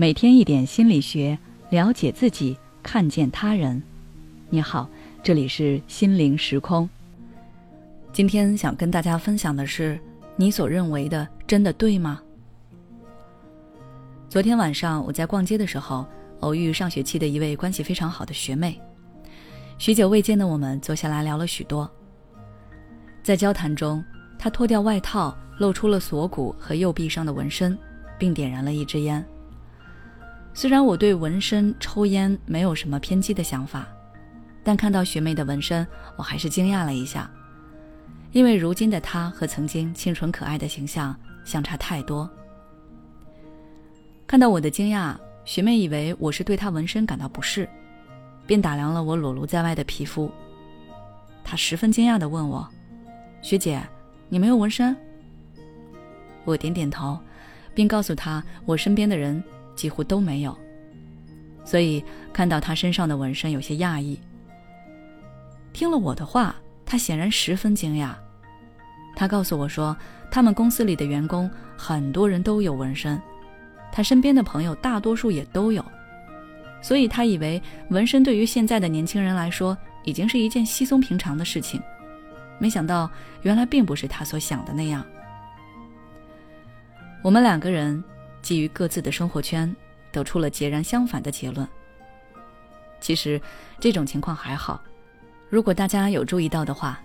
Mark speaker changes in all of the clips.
Speaker 1: 每天一点心理学，了解自己，看见他人。你好，这里是心灵时空。今天想跟大家分享的是：你所认为的真的对吗？昨天晚上我在逛街的时候，偶遇上学期的一位关系非常好的学妹。许久未见的我们坐下来聊了许多。在交谈中，她脱掉外套，露出了锁骨和右臂上的纹身，并点燃了一支烟。虽然我对纹身、抽烟没有什么偏激的想法，但看到学妹的纹身，我还是惊讶了一下，因为如今的她和曾经清纯可爱的形象相差太多。看到我的惊讶，学妹以为我是对她纹身感到不适，便打量了我裸露在外的皮肤。她十分惊讶地问我：“学姐，你没有纹身？”我点点头，并告诉她我身边的人。几乎都没有，所以看到他身上的纹身有些讶异。听了我的话，他显然十分惊讶。他告诉我说，他们公司里的员工很多人都有纹身，他身边的朋友大多数也都有，所以他以为纹身对于现在的年轻人来说已经是一件稀松平常的事情。没想到，原来并不是他所想的那样。我们两个人。基于各自的生活圈，得出了截然相反的结论。其实，这种情况还好。如果大家有注意到的话，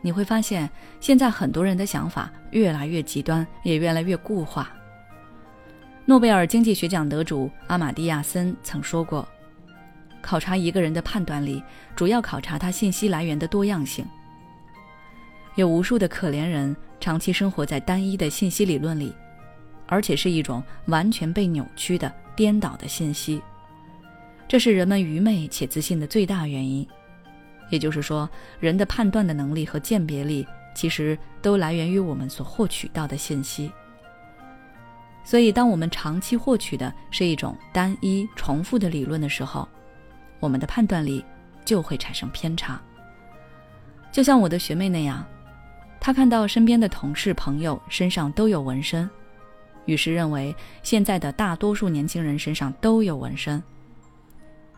Speaker 1: 你会发现，现在很多人的想法越来越极端，也越来越固化。诺贝尔经济学奖得主阿马蒂亚森曾说过：“考察一个人的判断力，主要考察他信息来源的多样性。”有无数的可怜人长期生活在单一的信息理论里。而且是一种完全被扭曲的、颠倒的信息，这是人们愚昧且自信的最大原因。也就是说，人的判断的能力和鉴别力，其实都来源于我们所获取到的信息。所以，当我们长期获取的是一种单一、重复的理论的时候，我们的判断力就会产生偏差。就像我的学妹那样，她看到身边的同事、朋友身上都有纹身。于是认为现在的大多数年轻人身上都有纹身。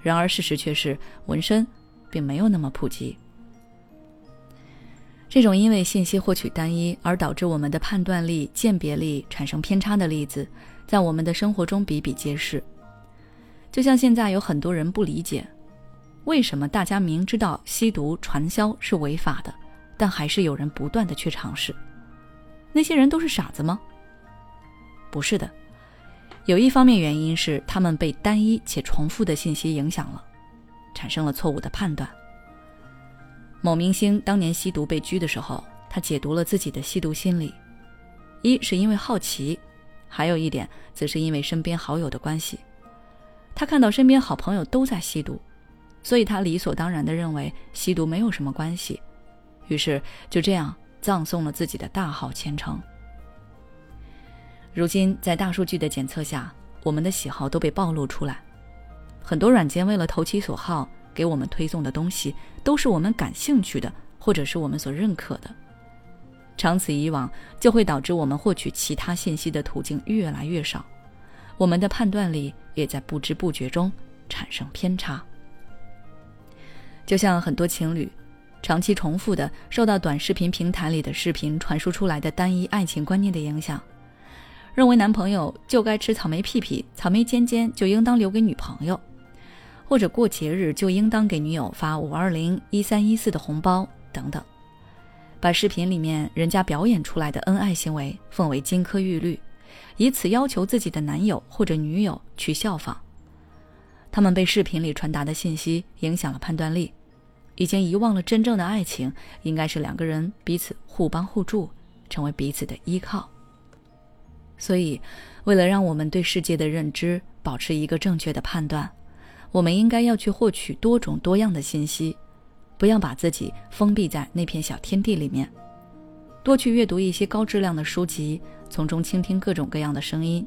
Speaker 1: 然而事实却是，纹身并没有那么普及。这种因为信息获取单一而导致我们的判断力、鉴别力产生偏差的例子，在我们的生活中比比皆是。就像现在有很多人不理解，为什么大家明知道吸毒传销是违法的，但还是有人不断的去尝试？那些人都是傻子吗？不是的，有一方面原因是他们被单一且重复的信息影响了，产生了错误的判断。某明星当年吸毒被拘的时候，他解读了自己的吸毒心理，一是因为好奇，还有一点则是因为身边好友的关系。他看到身边好朋友都在吸毒，所以他理所当然地认为吸毒没有什么关系，于是就这样葬送了自己的大好前程。如今，在大数据的检测下，我们的喜好都被暴露出来。很多软件为了投其所好，给我们推送的东西都是我们感兴趣的，或者是我们所认可的。长此以往，就会导致我们获取其他信息的途径越来越少，我们的判断力也在不知不觉中产生偏差。就像很多情侣，长期重复的受到短视频平台里的视频传输出来的单一爱情观念的影响。认为男朋友就该吃草莓屁屁，草莓尖尖就应当留给女朋友，或者过节日就应当给女友发五二零一三一四的红包等等，把视频里面人家表演出来的恩爱行为奉为金科玉律，以此要求自己的男友或者女友去效仿。他们被视频里传达的信息影响了判断力，已经遗忘了真正的爱情应该是两个人彼此互帮互助，成为彼此的依靠。所以，为了让我们对世界的认知保持一个正确的判断，我们应该要去获取多种多样的信息，不要把自己封闭在那片小天地里面，多去阅读一些高质量的书籍，从中倾听各种各样的声音，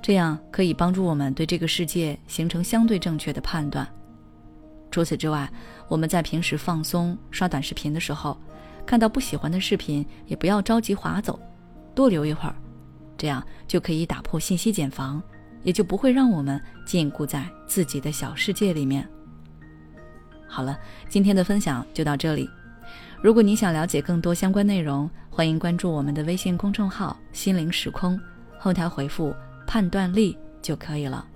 Speaker 1: 这样可以帮助我们对这个世界形成相对正确的判断。除此之外，我们在平时放松刷短视频的时候，看到不喜欢的视频，也不要着急划走，多留一会儿。这样就可以打破信息茧房，也就不会让我们禁锢在自己的小世界里面。好了，今天的分享就到这里。如果你想了解更多相关内容，欢迎关注我们的微信公众号“心灵时空”，后台回复“判断力”就可以了。